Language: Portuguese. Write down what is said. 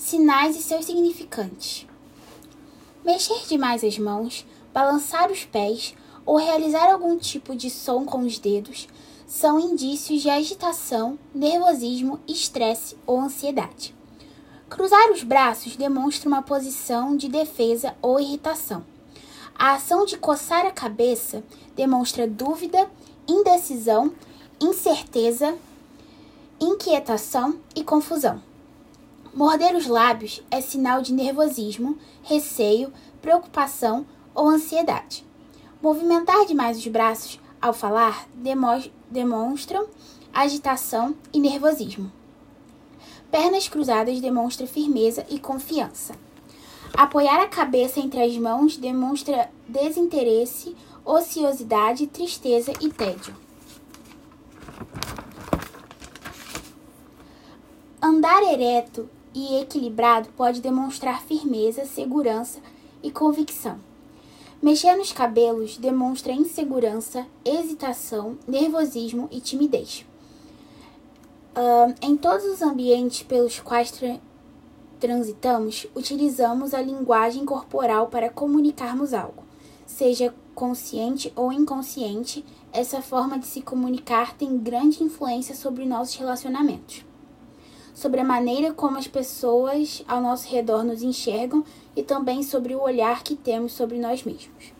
Sinais e seus significantes. Mexer demais as mãos, balançar os pés ou realizar algum tipo de som com os dedos são indícios de agitação, nervosismo, estresse ou ansiedade. Cruzar os braços demonstra uma posição de defesa ou irritação. A ação de coçar a cabeça demonstra dúvida, indecisão, incerteza, inquietação e confusão. Morder os lábios é sinal de nervosismo, receio, preocupação ou ansiedade. Movimentar demais os braços ao falar demonstram agitação e nervosismo. Pernas cruzadas demonstra firmeza e confiança. Apoiar a cabeça entre as mãos demonstra desinteresse, ociosidade, tristeza e tédio. Andar ereto e equilibrado pode demonstrar firmeza, segurança e convicção. Mexer nos cabelos demonstra insegurança, hesitação, nervosismo e timidez. Uh, em todos os ambientes pelos quais tra transitamos, utilizamos a linguagem corporal para comunicarmos algo. Seja consciente ou inconsciente, essa forma de se comunicar tem grande influência sobre nossos relacionamentos, sobre a maneira como as pessoas ao nosso redor nos enxergam e também sobre o olhar que temos sobre nós mesmos.